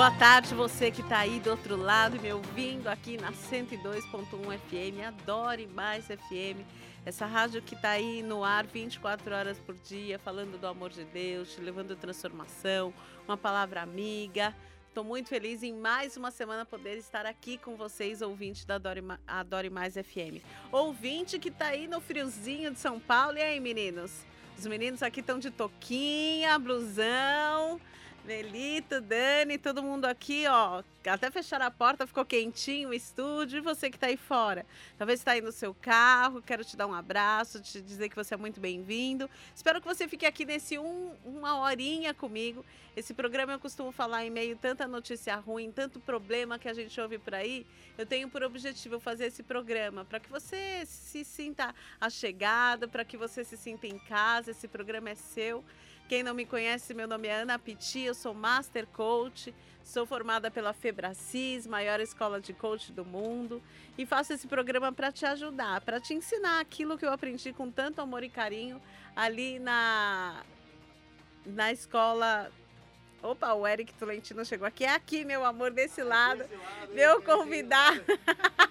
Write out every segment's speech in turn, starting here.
Boa tarde, você que está aí do outro lado me ouvindo aqui na 102.1 FM. Adore mais FM. Essa rádio que está aí no ar 24 horas por dia, falando do amor de Deus, te levando transformação, uma palavra amiga. Estou muito feliz em mais uma semana poder estar aqui com vocês, ouvinte da Adore, Adore Mais FM. Ouvinte que está aí no friozinho de São Paulo. E aí, meninos? Os meninos aqui estão de toquinha, blusão Nelito, Dani, todo mundo aqui, ó. Até fechar a porta, ficou quentinho o estúdio. E você que está aí fora? Talvez está aí no seu carro, quero te dar um abraço, te dizer que você é muito bem-vindo. Espero que você fique aqui nesse um, uma horinha comigo. Esse programa eu costumo falar em meio tanta notícia ruim, tanto problema que a gente ouve por aí. Eu tenho por objetivo fazer esse programa para que você se sinta achegado, para que você se sinta em casa. Esse programa é seu. Quem não me conhece, meu nome é Ana Piti, eu sou Master Coach, sou formada pela Febracis, maior escola de coach do mundo, e faço esse programa para te ajudar, para te ensinar aquilo que eu aprendi com tanto amor e carinho ali na, na escola Opa, o Eric Tolentino chegou aqui. É aqui, meu amor, desse lado. Desse lado meu convidado.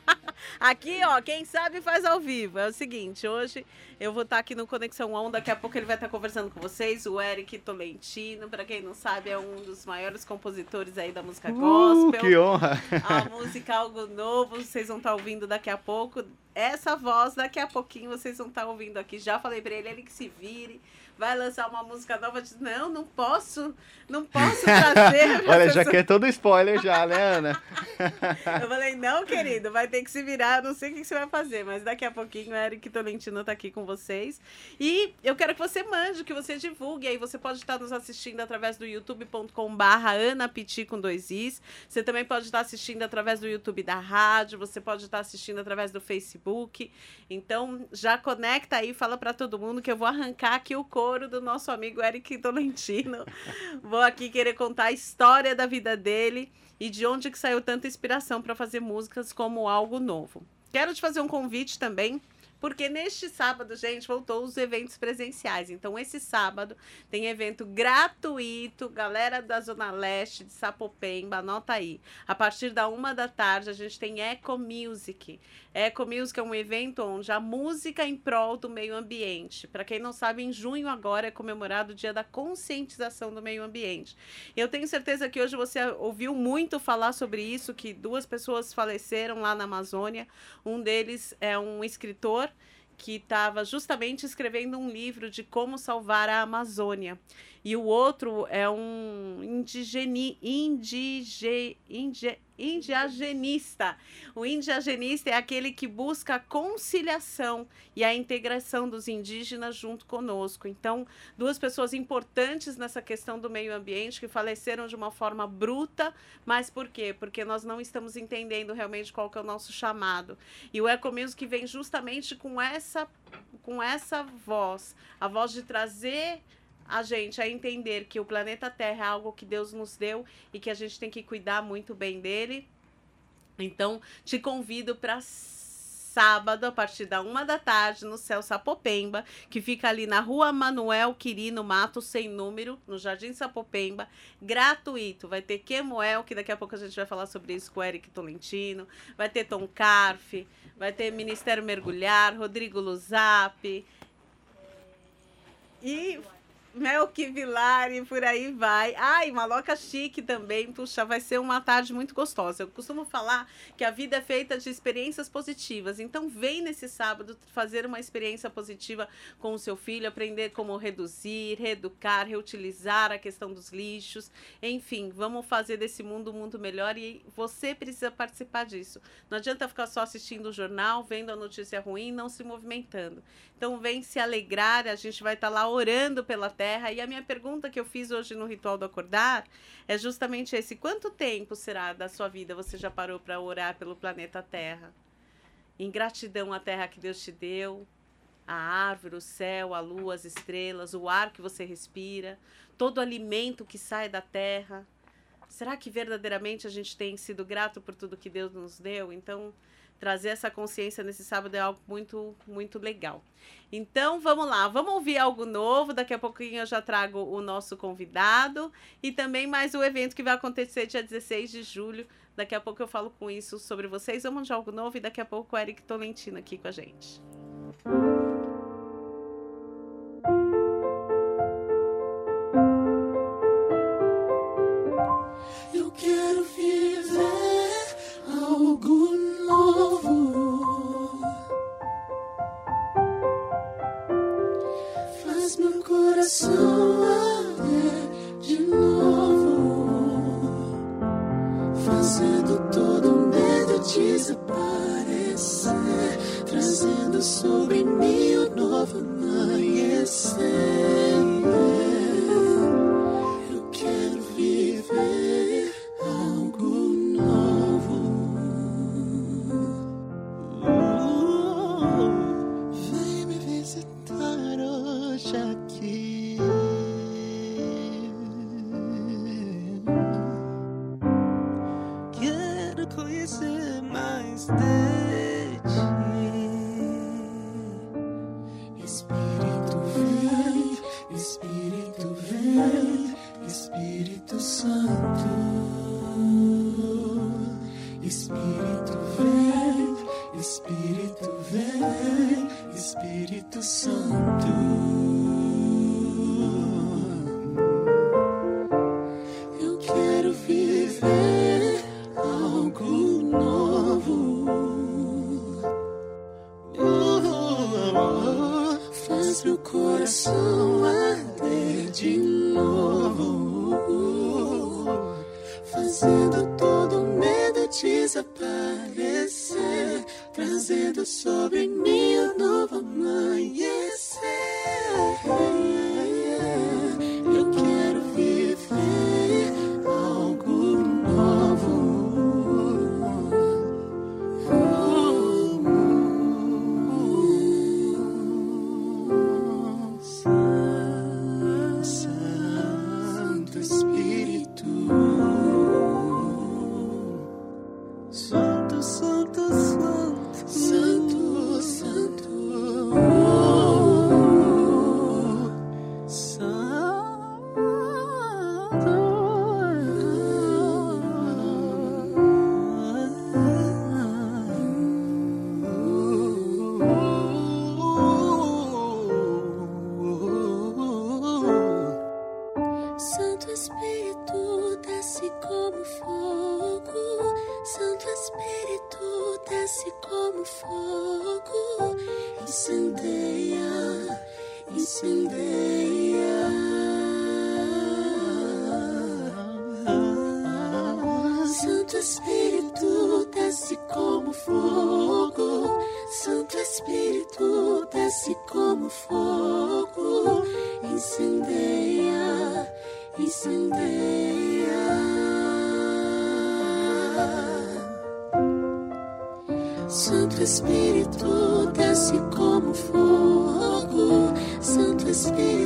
Aqui, ó, quem sabe faz ao vivo. É o seguinte, hoje eu vou estar aqui no Conexão On, daqui a pouco ele vai estar conversando com vocês. O Eric Tolentino, para quem não sabe, é um dos maiores compositores aí da música uh, gospel. Que honra! A música Algo Novo, vocês vão estar ouvindo daqui a pouco. Essa voz, daqui a pouquinho, vocês vão estar ouvindo aqui. Já falei para ele, ele que se vire vai lançar uma música nova, diz, não, não posso, não posso trazer. Olha, já quer todo spoiler já, né, Ana? eu falei, não, querido, vai ter que se virar, não sei o que você vai fazer, mas daqui a pouquinho o Eric Tolentino tá aqui com vocês. E eu quero que você mande, que você divulgue, aí você pode estar nos assistindo através do youtube.com barra Ana Piti com dois Is, você também pode estar assistindo através do YouTube da rádio, você pode estar assistindo através do Facebook, então já conecta aí, fala para todo mundo que eu vou arrancar aqui o coro do nosso amigo Eric Tolentino. Vou aqui querer contar a história da vida dele e de onde que saiu tanta inspiração para fazer músicas como algo novo. Quero te fazer um convite também porque neste sábado, gente, voltou os eventos presenciais. Então, esse sábado tem evento gratuito, galera da Zona Leste de Sapopemba, anota aí. A partir da uma da tarde, a gente tem Eco Music. Eco Music é um evento onde a música em prol do meio ambiente. Para quem não sabe, em junho agora é comemorado o Dia da Conscientização do Meio Ambiente. Eu tenho certeza que hoje você ouviu muito falar sobre isso, que duas pessoas faleceram lá na Amazônia. Um deles é um escritor que estava justamente escrevendo um livro de como salvar a Amazônia. E o outro é um indigeni, indige, indige, indiagenista. O indiagenista é aquele que busca a conciliação e a integração dos indígenas junto conosco. Então, duas pessoas importantes nessa questão do meio ambiente que faleceram de uma forma bruta, mas por quê? Porque nós não estamos entendendo realmente qual que é o nosso chamado. E o Ecomusic vem justamente com essa com essa voz, a voz de trazer a gente a entender que o planeta Terra é algo que Deus nos deu e que a gente tem que cuidar muito bem dele. Então, te convido para sábado, a partir da uma da tarde, no Céu Sapopemba, que fica ali na rua Manuel Quirino Mato, sem número, no Jardim Sapopemba, gratuito. Vai ter Quemuel, que daqui a pouco a gente vai falar sobre isso com o Eric Tolentino, vai ter Tom Carf, vai ter Ministério Mergulhar, Rodrigo Luzap. E Melk e por aí vai. Ai, maloca chique também. Puxa, vai ser uma tarde muito gostosa. Eu costumo falar que a vida é feita de experiências positivas. Então, vem nesse sábado fazer uma experiência positiva com o seu filho, aprender como reduzir, reeducar, reutilizar a questão dos lixos. Enfim, vamos fazer desse mundo um mundo melhor e você precisa participar disso. Não adianta ficar só assistindo o jornal, vendo a notícia ruim, não se movimentando. Então, vem se alegrar. A gente vai estar lá orando pela Terra. E a minha pergunta que eu fiz hoje no Ritual do Acordar é justamente esse: quanto tempo será da sua vida você já parou para orar pelo planeta Terra? Em gratidão à Terra que Deus te deu, a árvore, o céu, a lua, as estrelas, o ar que você respira, todo o alimento que sai da Terra. Será que verdadeiramente a gente tem sido grato por tudo que Deus nos deu? Então, trazer essa consciência nesse sábado é algo muito, muito legal. Então, vamos lá, vamos ouvir algo novo. Daqui a pouquinho eu já trago o nosso convidado e também mais o um evento que vai acontecer dia 16 de julho. Daqui a pouco eu falo com isso sobre vocês. Vamos de algo novo e daqui a pouco o Eric Tolentino aqui com a gente. Espírito Santo. the sobbing Espírito desce como fogo, Santo Espírito.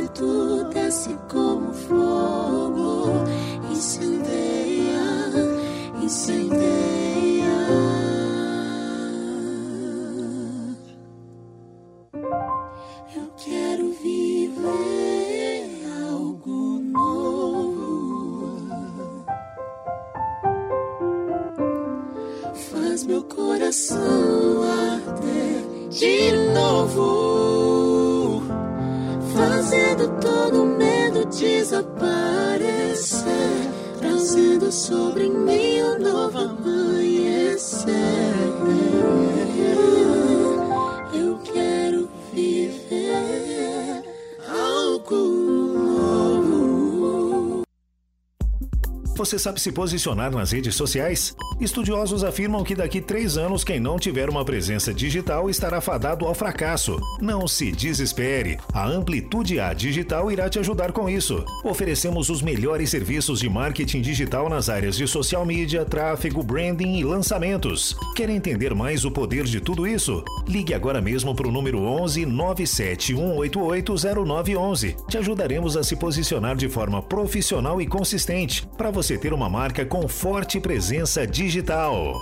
você sabe se posicionar nas redes sociais? Estudiosos afirmam que daqui três anos, quem não tiver uma presença digital estará fadado ao fracasso. Não se desespere. A Amplitude A Digital irá te ajudar com isso. Oferecemos os melhores serviços de marketing digital nas áreas de social media, tráfego, branding e lançamentos. Quer entender mais o poder de tudo isso? Ligue agora mesmo para o número 11 97188 0911. Te ajudaremos a se posicionar de forma profissional e consistente para você ter uma marca com forte presença digital.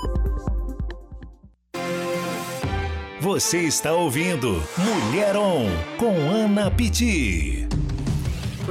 Você está ouvindo Mulher On com Ana Pitti.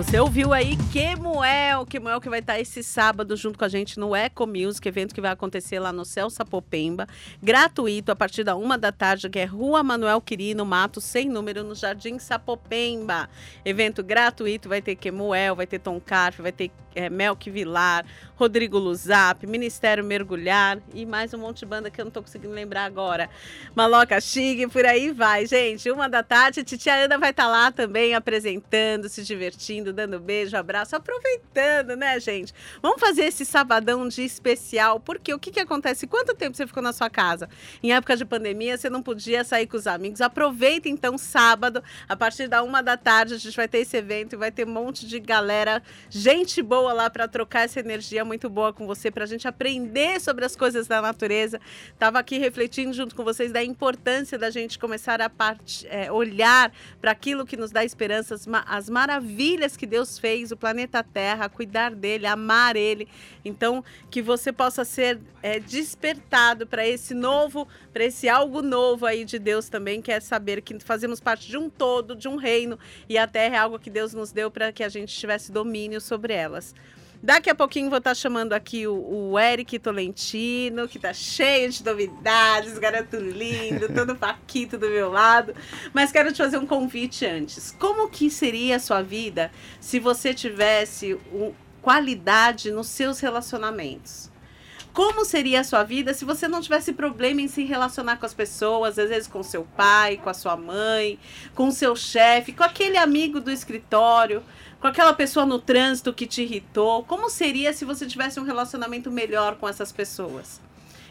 Você ouviu aí Kemuel, Kemuel que vai estar esse sábado junto com a gente no Eco Music, evento que vai acontecer lá no Céu Sapopemba, gratuito a partir da uma da tarde, que é Rua Manuel Quirino Mato, sem número, no Jardim Sapopemba. Evento gratuito, vai ter Kemuel, vai ter Tom Carf, vai ter é, Melk Vilar, Rodrigo Luzap, Ministério Mergulhar e mais um monte de banda que eu não tô conseguindo lembrar agora. Maloca Chique, por aí vai, gente. Uma da tarde, Titia Ana vai estar lá também apresentando, se divertindo, dando beijo, abraço, aproveitando, né, gente? Vamos fazer esse sabadão de especial, porque o que que acontece? Quanto tempo você ficou na sua casa? Em época de pandemia, você não podia sair com os amigos. Aproveita então sábado, a partir da uma da tarde, a gente vai ter esse evento e vai ter um monte de galera, gente boa lá para trocar essa energia muito boa com você, para a gente aprender sobre as coisas da natureza. Estava aqui refletindo junto com vocês da importância da gente começar a part... é, olhar para aquilo que nos dá esperança, as, ma as maravilhas que Deus fez, o planeta Terra, cuidar dele, amar ele. Então, que você possa ser é, despertado para esse novo, para esse algo novo aí de Deus também, que é saber que fazemos parte de um todo, de um reino, e a Terra é algo que Deus nos deu para que a gente tivesse domínio sobre elas. Daqui a pouquinho vou estar chamando aqui o, o Eric Tolentino, que está cheio de novidades, garoto lindo, todo paquito do meu lado. Mas quero te fazer um convite antes. Como que seria a sua vida se você tivesse um, qualidade nos seus relacionamentos? Como seria a sua vida se você não tivesse problema em se relacionar com as pessoas, às vezes com seu pai, com a sua mãe, com seu chefe, com aquele amigo do escritório? Com aquela pessoa no trânsito que te irritou? Como seria se você tivesse um relacionamento melhor com essas pessoas?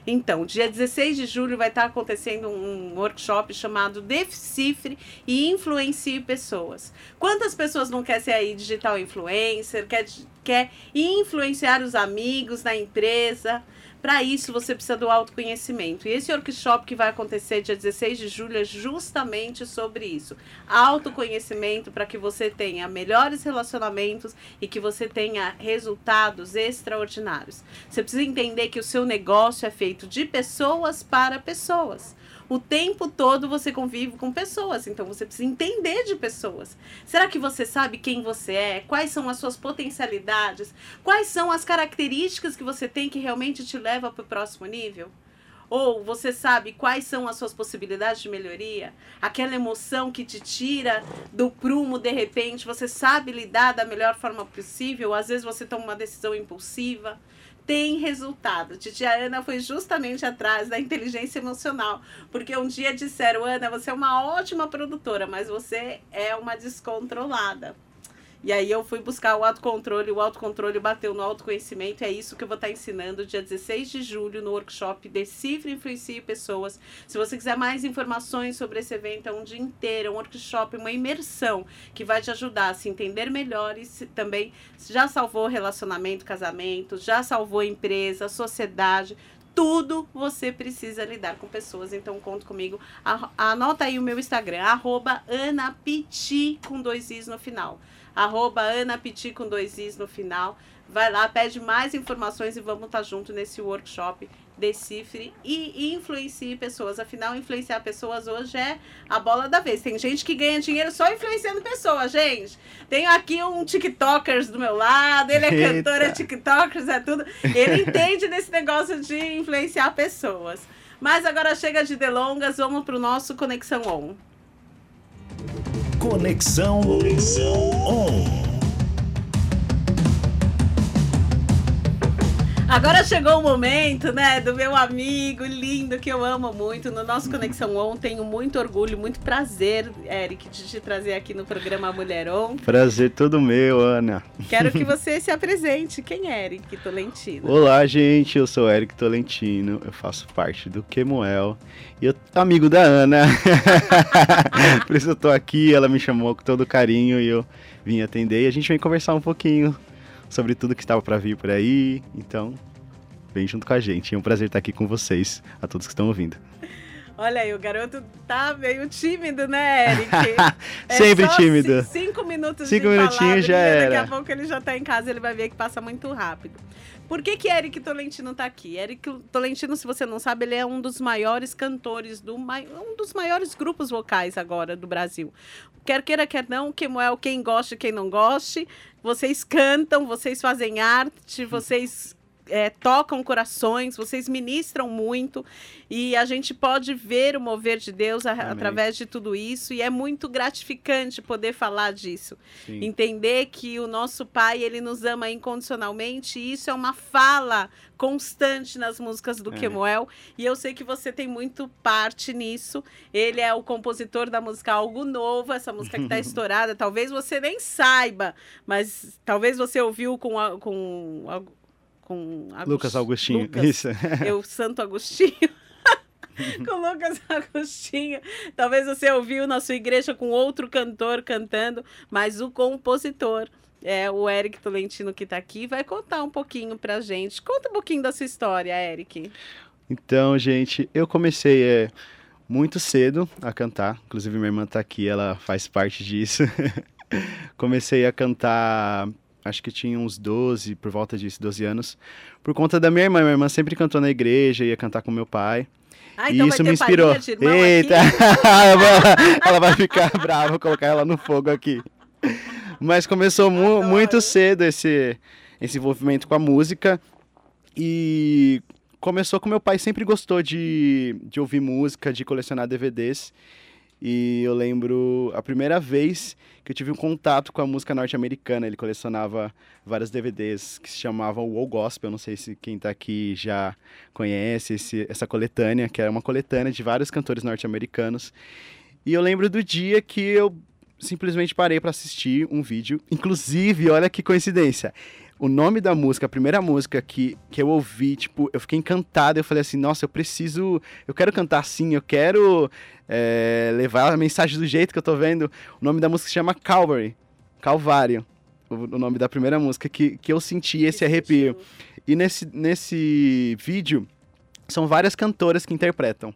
Então, dia 16 de julho vai estar acontecendo um workshop chamado Decifre e Influencie Pessoas. Quantas pessoas não quer ser aí digital influencer, quer, quer influenciar os amigos na empresa? Para isso, você precisa do autoconhecimento. E esse workshop que vai acontecer dia 16 de julho é justamente sobre isso. Autoconhecimento para que você tenha melhores relacionamentos e que você tenha resultados extraordinários. Você precisa entender que o seu negócio é feito de pessoas para pessoas o tempo todo você convive com pessoas, então você precisa entender de pessoas. Será que você sabe quem você é? Quais são as suas potencialidades? Quais são as características que você tem que realmente te leva para o próximo nível? Ou você sabe quais são as suas possibilidades de melhoria? Aquela emoção que te tira do prumo de repente, você sabe lidar da melhor forma possível? Às vezes você toma uma decisão impulsiva tem resultado. Titia Ana foi justamente atrás da inteligência emocional, porque um dia disseram, Ana, você é uma ótima produtora, mas você é uma descontrolada. E aí eu fui buscar o autocontrole, o autocontrole bateu no autoconhecimento, é isso que eu vou estar ensinando dia 16 de julho no workshop Decifre Influencie Pessoas. Se você quiser mais informações sobre esse evento, é um dia inteiro, é um workshop, uma imersão que vai te ajudar a se entender melhor e se, também já salvou relacionamento, casamento, já salvou empresa, sociedade, tudo você precisa lidar com pessoas. Então, conta comigo. Anota aí o meu Instagram, arroba anapiti, com dois is no final arroba Ana Petit com dois is no final. Vai lá, pede mais informações e vamos estar tá junto nesse workshop. Decifre e influencie pessoas. Afinal, influenciar pessoas hoje é a bola da vez. Tem gente que ganha dinheiro só influenciando pessoas, gente. Tenho aqui um TikTokers do meu lado, ele é Eita. cantor, é TikTokers, é tudo. Ele entende desse negócio de influenciar pessoas. Mas agora chega de delongas, vamos para o nosso Conexão On. Conexão, Conexão On. Agora chegou o momento, né, do meu amigo lindo que eu amo muito. No nosso Conexão On, tenho muito orgulho, muito prazer, Eric, de te trazer aqui no programa Mulher On. Prazer todo meu, Ana. Quero que você se apresente. Quem é Eric Tolentino? Olá, gente. Eu sou Eric Tolentino. Eu faço parte do Kemuel. E eu amigo da Ana. Por isso eu tô aqui. Ela me chamou com todo carinho e eu vim atender. E a gente vem conversar um pouquinho sobre tudo que estava para vir por aí. Então, vem junto com a gente. É um prazer estar aqui com vocês, a todos que estão ouvindo. Olha aí, o garoto tá meio tímido, né, Eric? É Sempre tímido. Cinco minutos cinco de minutinhos já era. Daqui a pouco ele já tá em casa, ele vai ver que passa muito rápido. Por que que Eric Tolentino tá aqui? Eric Tolentino, se você não sabe, ele é um dos maiores cantores, do um dos maiores grupos vocais agora do Brasil. Quer queira, quer não, Kemuel, quem gosta, quem não goste, vocês cantam, vocês fazem arte, vocês é, tocam corações, vocês ministram muito e a gente pode ver o mover de Deus a, através de tudo isso e é muito gratificante poder falar disso. Sim. Entender que o nosso Pai, ele nos ama incondicionalmente e isso é uma fala constante nas músicas do é. Kemuel e eu sei que você tem muito parte nisso. Ele é o compositor da música Algo Novo, essa música que está estourada, talvez você nem saiba, mas talvez você ouviu com, com com Agust... Lucas Agostinho. Lucas, Isso. Eu, Santo Agostinho. com Lucas Agostinho. Talvez você ouviu na sua igreja com outro cantor cantando, mas o compositor é o Eric Tolentino que está aqui vai contar um pouquinho pra gente. Conta um pouquinho da sua história, Eric. Então, gente, eu comecei é, muito cedo a cantar. Inclusive, minha irmã está aqui, ela faz parte disso. comecei a cantar acho que tinha uns 12, por volta disso, 12 anos, por conta da minha irmã. Minha irmã sempre cantou na igreja, ia cantar com meu pai. Ah, então e isso me inspirou. Eita! ela vai ficar brava, vou colocar ela no fogo aqui. Mas começou mu muito cedo esse, esse envolvimento com a música. E começou com meu pai sempre gostou de, de ouvir música, de colecionar DVDs. E eu lembro a primeira vez que eu tive um contato com a música norte-americana. Ele colecionava vários DVDs que se chamavam Wall Gospel. Não sei se quem está aqui já conhece esse, essa coletânea, que era uma coletânea de vários cantores norte-americanos. E eu lembro do dia que eu simplesmente parei para assistir um vídeo. Inclusive, olha que coincidência o nome da música, a primeira música que, que eu ouvi, tipo, eu fiquei encantado. Eu falei assim, nossa, eu preciso. Eu quero cantar assim, eu quero é, levar a mensagem do jeito que eu tô vendo. O nome da música se chama Calvary. Calvário. O, o nome da primeira música que, que eu senti esse arrepio. E nesse, nesse vídeo, são várias cantoras que interpretam.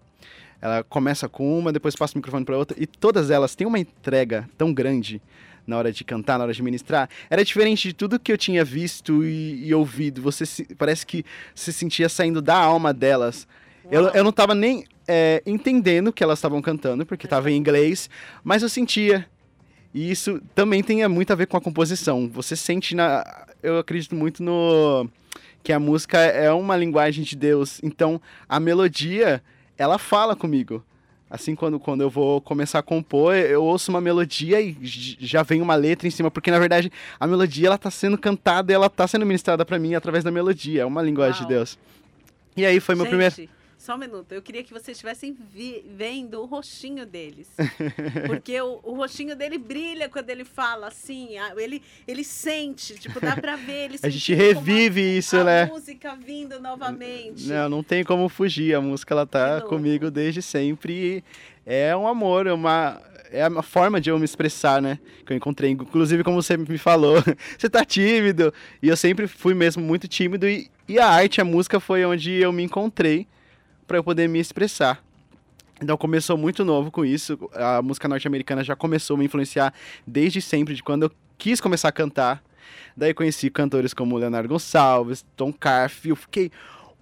Ela começa com uma, depois passa o microfone para outra, e todas elas têm uma entrega tão grande na hora de cantar, na hora de ministrar, era diferente de tudo que eu tinha visto e, e ouvido. Você se, parece que se sentia saindo da alma delas. Eu, eu não estava nem é, entendendo o que elas estavam cantando, porque estava em inglês, mas eu sentia. E isso também tem muito a ver com a composição. Você sente na. Eu acredito muito no. que a música é uma linguagem de Deus. Então, a melodia, ela fala comigo. Assim, quando, quando eu vou começar a compor, eu ouço uma melodia e já vem uma letra em cima, porque na verdade a melodia ela tá sendo cantada e ela tá sendo ministrada para mim através da melodia. É uma linguagem Uau. de Deus. E aí foi meu Gente, primeiro. Só um minuto. Eu queria que vocês estivessem vendo o rostinho deles. Porque o, o rostinho dele brilha quando ele fala assim. Ele, ele sente, tipo, dá pra ver. Ele a gente revive a, isso, a né? A música vindo novamente. Não, não tem como fugir. A música, ela tá comigo desde sempre. é um amor, é uma, é uma forma de eu me expressar, né? Que eu encontrei. Inclusive, como você me falou, você tá tímido. E eu sempre fui mesmo muito tímido. E, e a arte, a música foi onde eu me encontrei para eu poder me expressar. Então começou muito novo com isso. A música norte-americana já começou a me influenciar desde sempre, de quando eu quis começar a cantar. Daí conheci cantores como Leonardo Gonçalves, Tom Carf, eu fiquei,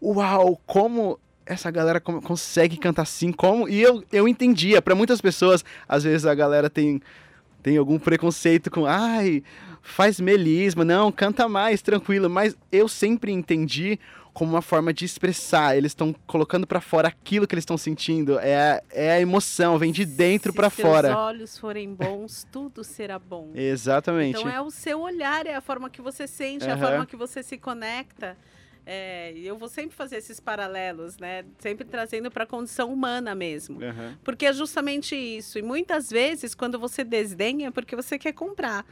uau, como essa galera consegue cantar assim, como? E eu, eu entendia, para muitas pessoas, às vezes a galera tem tem algum preconceito com, ai, faz melisma, não, canta mais, tranquilo, mas eu sempre entendi como uma forma de expressar. Eles estão colocando para fora aquilo que eles estão sentindo. É, é a emoção, vem de dentro para fora. Se os olhos forem bons, tudo será bom. Exatamente. Então é o seu olhar, é a forma que você sente, uhum. é a forma que você se conecta. É, eu vou sempre fazer esses paralelos, né? Sempre trazendo para a condição humana mesmo. Aham. Porque é justamente isso. E muitas vezes, quando você desdenha, é porque você quer comprar.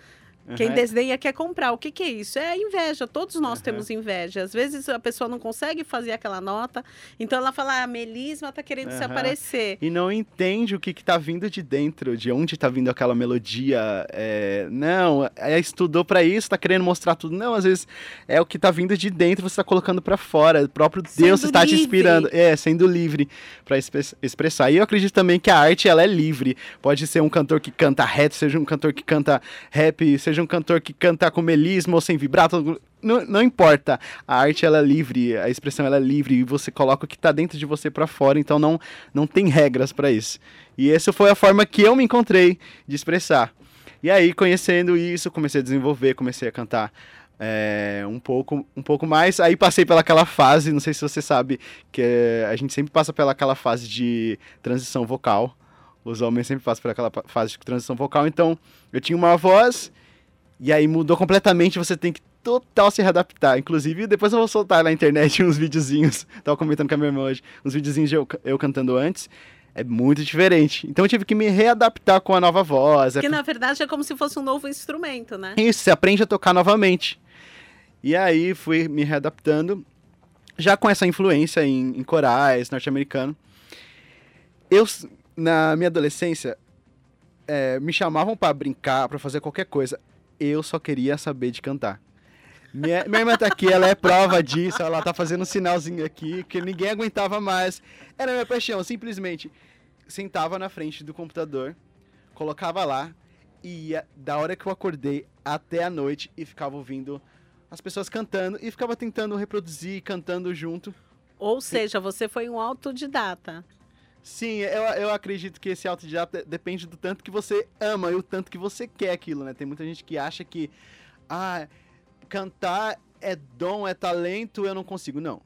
Quem Aham. desdenha quer comprar. O que, que é isso? É inveja. Todos nós Aham. temos inveja. Às vezes a pessoa não consegue fazer aquela nota, então ela fala: ah, a melisma tá querendo se Aham. aparecer. E não entende o que, que tá vindo de dentro, de onde tá vindo aquela melodia. é, não, é, estudou pra isso, tá querendo mostrar tudo. Não, às vezes é o que tá vindo de dentro, você tá colocando pra fora. O próprio Deus Sendo está te inspirando. É, sendo livre expre- expressar. E eu acredito também que a arte, ela é livre. Pode ser um cantor que canta reto, seja um cantor que canta rap, seja um cantor que canta com melisma ou sem vibrato. Não, não importa. A arte, ela é livre, a expressão, ela é livre. E você coloca o que tá dentro de você pra fora. Então não, não tem regras pra isso. E essa foi a forma que eu me encontrei de expressar. E aí, conhecendo isso, comecei a desenvolver, comecei a cantar é, um, pouco, um pouco mais. Aí passei pelaquela fase, não sei se você sabe, que é, a gente sempre passa pelaquela fase de transição vocal. Os homens sempre passam por aquela pa- fase de transição vocal. Então, eu tinha uma voz, e aí mudou completamente, você tem que total se readaptar. Inclusive, depois eu vou soltar na internet uns videozinhos, tava comentando com a minha irmã hoje, uns videozinhos de eu, eu cantando antes. É muito diferente. Então eu tive que me readaptar com a nova voz. É Que na verdade é como se fosse um novo instrumento, né? isso, você aprende a tocar novamente. E aí fui me readaptando, já com essa influência em, em corais norte-americano. Eu, na minha adolescência, é, me chamavam pra brincar, pra fazer qualquer coisa. Eu só queria saber de cantar. Minha, minha irmã tá aqui, ela é prova disso, ela tá fazendo um sinalzinho aqui, que ninguém aguentava mais. Era minha paixão, simplesmente sentava na frente do computador, colocava lá, e ia da hora que eu acordei até a noite e ficava ouvindo as pessoas cantando e ficava tentando reproduzir, cantando junto. Ou seja, você foi um autodidata. Sim, eu, eu acredito que esse autodidata depende do tanto que você ama e o tanto que você quer aquilo, né? Tem muita gente que acha que, ah, cantar é dom, é talento, eu não consigo. Não.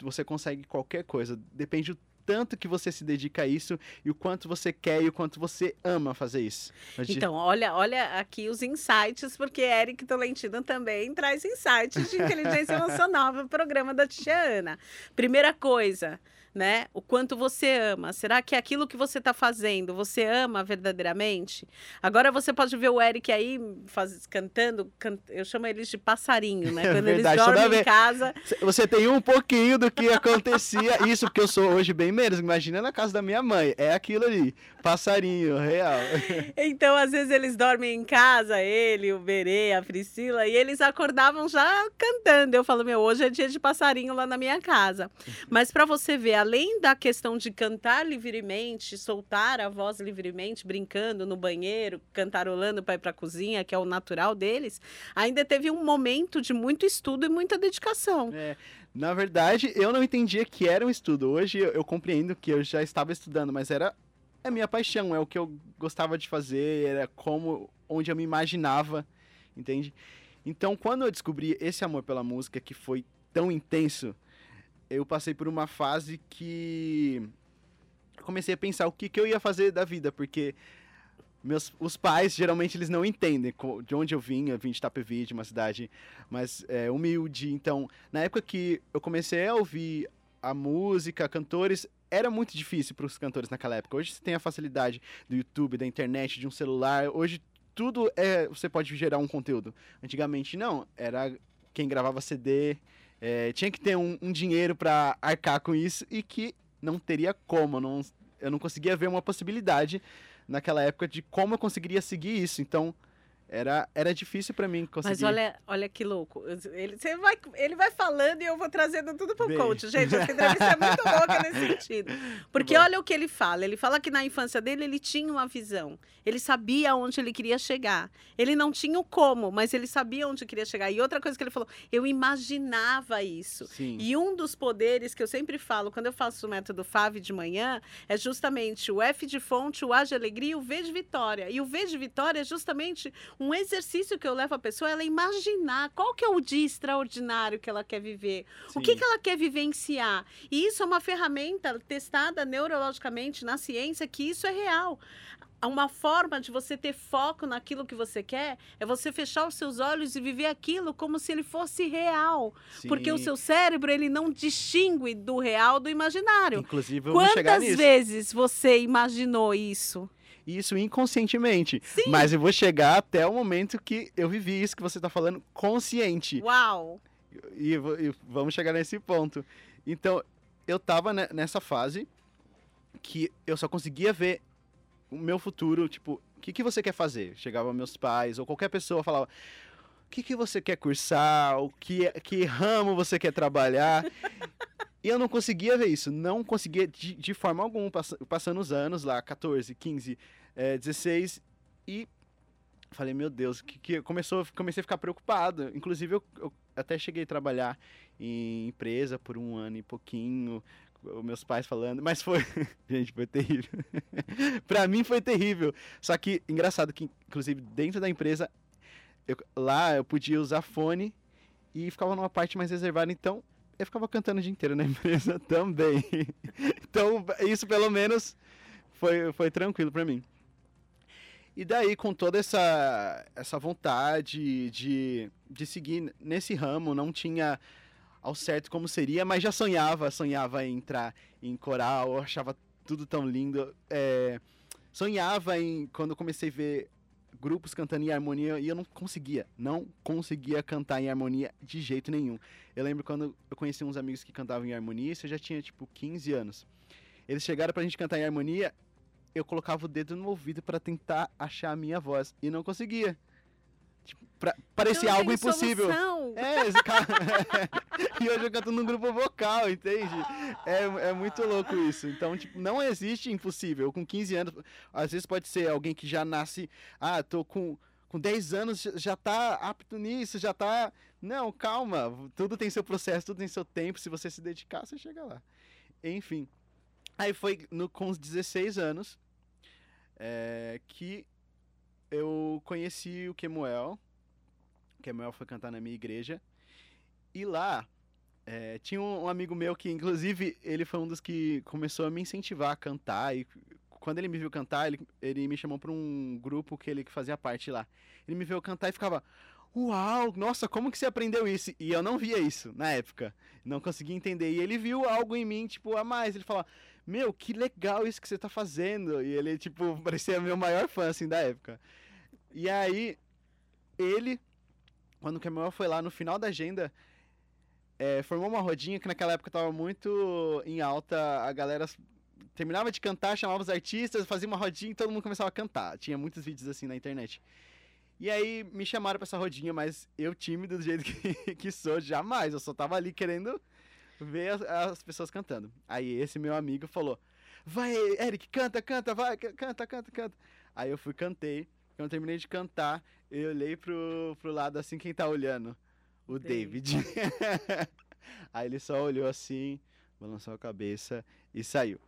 Você consegue qualquer coisa. Depende do tanto que você se dedica a isso e o quanto você quer e o quanto você ama fazer isso. Então, olha, olha aqui os insights, porque Eric Tolentino também traz insights de inteligência emocional para o programa da Tia Ana. Primeira coisa, né? O quanto você ama. Será que aquilo que você está fazendo, você ama verdadeiramente? Agora você pode ver o Eric aí faz- cantando, can- eu chamo eles de passarinho, né? É Quando verdade, eles dormem em casa, Você tem um pouquinho do que acontecia. Isso porque eu sou hoje bem menos. Imagina na casa da minha mãe. É aquilo ali. Passarinho, real. Então, às vezes, eles dormem em casa, ele, o Berê, a Priscila, e eles acordavam já cantando. Eu falo, meu, hoje é dia de passarinho lá na minha casa. Mas para você ver, além da questão de cantar livremente, soltar a voz livremente, brincando no banheiro, cantarolando para ir para a cozinha, que é o natural deles, ainda teve um momento de muito estudo e muita dedicação. É, na verdade, eu não entendia que era um estudo. Hoje eu, eu compreendo que eu já estava estudando, mas era a minha paixão, é o que eu gostava de fazer, era como onde eu me imaginava, entende? Então, quando eu descobri esse amor pela música que foi tão intenso, eu passei por uma fase que eu comecei a pensar o que, que eu ia fazer da vida, porque meus, os pais, geralmente, eles não entendem de onde eu vim. Eu vim de Itapevi, de uma cidade mais é, humilde. Então, na época que eu comecei a ouvir a música, cantores, era muito difícil para os cantores naquela época. Hoje você tem a facilidade do YouTube, da internet, de um celular. Hoje tudo é você pode gerar um conteúdo. Antigamente não, era quem gravava CD, é, tinha que ter um, um dinheiro para arcar com isso e que não teria como. Não, eu não conseguia ver uma possibilidade naquela época de como eu conseguiria seguir isso. Então era, era difícil para mim conseguir. Mas olha, olha que louco. Ele, você vai, ele vai falando e eu vou trazendo tudo pro Bem. coach. Gente, essa entrevista é muito louca nesse sentido. Porque Bom. olha o que ele fala. Ele fala que na infância dele ele tinha uma visão. Ele sabia onde ele queria chegar. Ele não tinha o como, mas ele sabia onde queria chegar. E outra coisa que ele falou, eu imaginava isso. Sim. E um dos poderes que eu sempre falo, quando eu faço o método FAV de manhã, é justamente o F de fonte, o A de alegria e o V de vitória. E o V de vitória é justamente um exercício que eu levo a pessoa a ela imaginar qual que é o dia extraordinário que ela quer viver. O que, Sim. que ela quer vivenciar? E isso é uma ferramenta testada neurologicamente na ciência que isso é real. uma forma de você ter foco naquilo que você quer é você fechar os seus olhos e viver aquilo como se ele fosse real. Porque o Sim. seu cérebro, ele não distingue do real do imaginário. Inclusive, eu vou chegar Quantas nisso. vezes você imaginou isso? Isso inconscientemente. Sim. Mas eu vou chegar até o momento que eu vivi isso que você tá falando consciente. Uau! E, e vamos chegar nesse ponto. Então, eu tava ne- nessa fase que eu só conseguia ver o meu futuro, tipo, o que, que você quer fazer? Chegava meus pais ou qualquer pessoa falava, o que, que você quer cursar? O que, que ramo você quer trabalhar? e eu não conseguia ver isso, não conseguia de, de forma alguma, pass- passando os anos lá, 14, 15, eh, 16, e falei, meu Deus, que, que começou, comecei a ficar preocupado. Inclusive, eu, eu até cheguei a trabalhar em empresa por um ano e pouquinho, meus pais falando, mas foi, gente, foi terrível. pra mim foi terrível. Só que engraçado que inclusive dentro da empresa eu- lá eu podia usar fone e ficava numa parte mais reservada, então eu ficava cantando o dia inteiro na empresa também. então, isso pelo menos foi, foi tranquilo pra mim. E daí, com toda essa, essa vontade de, de seguir nesse ramo, não tinha ao certo como seria, mas já sonhava, sonhava em entrar em coral, achava tudo tão lindo. é, sonhava em, quando comecei a ver grupos cantando em harmonia, e eu não conseguia, não conseguia cantar em harmonia de jeito nenhum. Eu lembro quando eu conheci uns amigos que cantavam em harmonia, isso eu já tinha, tipo, 15 anos. Eles chegaram pra gente cantar em harmonia, eu colocava o dedo no ouvido pra tentar achar a minha voz e não conseguia. Tipo, pra- parecia algo impossível. solução. É, esse cara... e hoje eu canto num grupo vocal, entende? É, é muito louco isso. Então, tipo, não existe impossível. Com 15 anos, às vezes pode ser alguém que já nasce, ah, tô com, com 10 anos, já- já tá apto nisso, já tá... Não, calma, tudo tem seu processo, tudo tem seu tempo, se você se dedicar, você chega lá. Enfim, aí foi no, com os 16 anos é, que eu conheci o Kemuel. O Kemuel foi cantar na minha igreja. E lá é, tinha um, amigo meu que, inclusive, ele foi um dos que começou a me incentivar a cantar. E quando ele me viu cantar, ele, ele me chamou para um grupo que ele fazia parte lá. Ele me viu cantar e ficava. Uau, nossa, como que você aprendeu isso? E eu não via isso na época. Não conseguia entender. E ele viu algo em mim, tipo, a mais. Ele falou: Meu, que legal isso que você tá fazendo. E ele, tipo, parecia meu maior fã, assim, da época. E aí, ele, quando o Camuel foi lá no final da agenda, é, formou uma rodinha que naquela época tava muito em alta. A galera terminava de cantar, chamava os artistas, fazia uma rodinha e todo mundo começava a cantar. Tinha muitos vídeos assim na internet. E aí me chamaram pra essa rodinha, mas eu tímido do jeito que, que sou, jamais. Eu só tava ali querendo ver as, as pessoas cantando. Aí esse meu amigo falou: Vai, Eric, canta, canta, vai, ca- canta, canta, canta. Aí eu fui, cantei. Quando eu terminei de cantar, eu olhei pro, pro lado assim, quem tá olhando? O David. Aí ele só olhou assim, balançou a cabeça e saiu.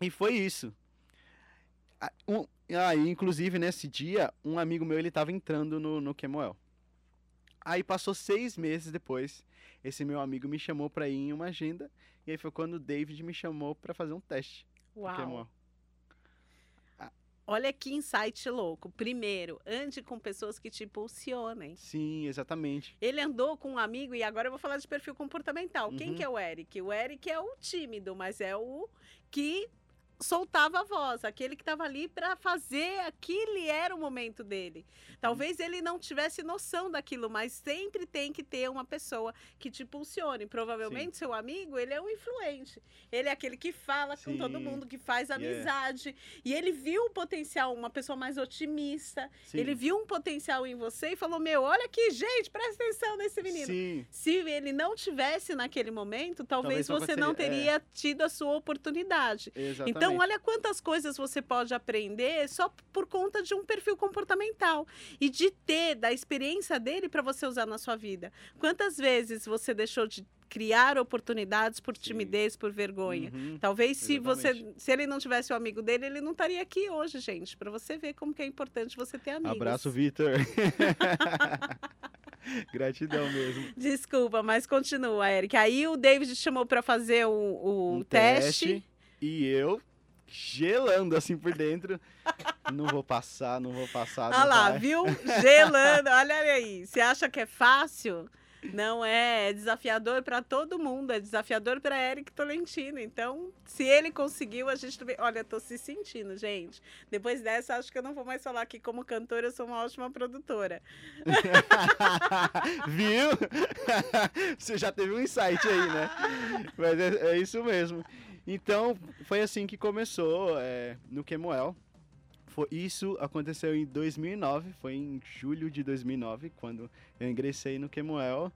E foi isso. Um- Aí, inclusive, nesse dia, um amigo meu, ele tava entrando no, no Kemuel. Aí passou seis meses depois, esse meu amigo me chamou pra ir em uma agenda, e aí foi quando o David me chamou pra fazer um teste Uau. Kemuel. Olha que insight louco. Primeiro, ande com pessoas que te impulsionem. Sim, exatamente. Ele andou com um amigo, e agora eu vou falar de perfil comportamental. Quem Uhum. que é o Eric? O Eric é o tímido, mas é o que soltava a voz, aquele que estava ali para fazer aquele era o momento dele. Talvez ele não tivesse noção daquilo, mas sempre tem que ter uma pessoa que te impulsione. Provavelmente seu amigo, ele é um influente. Ele é aquele que fala com todo Sim. mundo, que faz Yeah. amizade. E ele viu o potencial, uma pessoa mais otimista. Sim. Ele viu um potencial em você e falou: Meu, olha aqui, gente, presta atenção nesse menino. Sim, Se ele não tivesse naquele momento, talvez, Talvez você não aconteceria, teria tido a sua oportunidade. exatamente. Então, olha quantas coisas você pode aprender só por conta de um perfil comportamental e de ter da experiência dele para você usar na sua vida. Quantas vezes você deixou de criar oportunidades por Sim. timidez, por vergonha? Uhum. Talvez se você, Exatamente. se ele não tivesse o amigo dele, ele não estaria aqui hoje, gente, para você ver como que é importante você ter amigos. Abraço, Vitor. Gratidão mesmo. Desculpa, mas continua, Eric. Aí o David te chamou para fazer o, o Um teste. E eu gelando assim por dentro. não vou passar, não vou passar. Olha não lá, vai. viu? Gelando. Olha aí. Você acha que é fácil? Não é, é desafiador para todo mundo, é desafiador para Eric Tolentino. Então, se ele conseguiu, a gente também. Olha, tô se sentindo, gente. Depois dessa, acho que eu não vou mais falar que como cantora eu sou uma ótima produtora. Viu? Você já teve um insight aí, né? Mas é, é isso mesmo. Então, foi assim que começou é, no Kemuel. Foi, isso aconteceu em 2009, foi em julho de 2009, quando eu ingressei no Kemuel.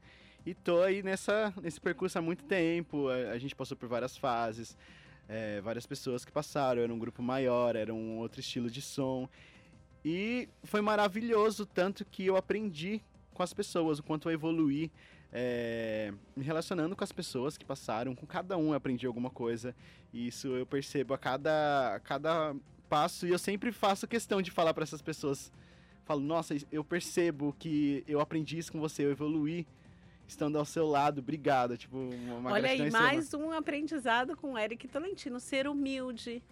E tô aí nessa, nesse percurso há muito tempo. A, a gente passou por várias fases, é, várias pessoas que passaram. Era um grupo maior, era um outro estilo de som. E foi maravilhoso, tanto que eu aprendi com as pessoas, o quanto eu evoluí é, me relacionando com as pessoas que passaram, com cada um eu aprendi alguma coisa. E isso eu percebo a cada, a cada passo e eu sempre faço questão de falar para essas pessoas. Falo, nossa, eu percebo que eu aprendi isso com você, eu evoluí estando ao seu lado, obrigado. Tipo, uma, Olha aí, extrema. mais um aprendizado com o Eric Tolentino, ser humilde.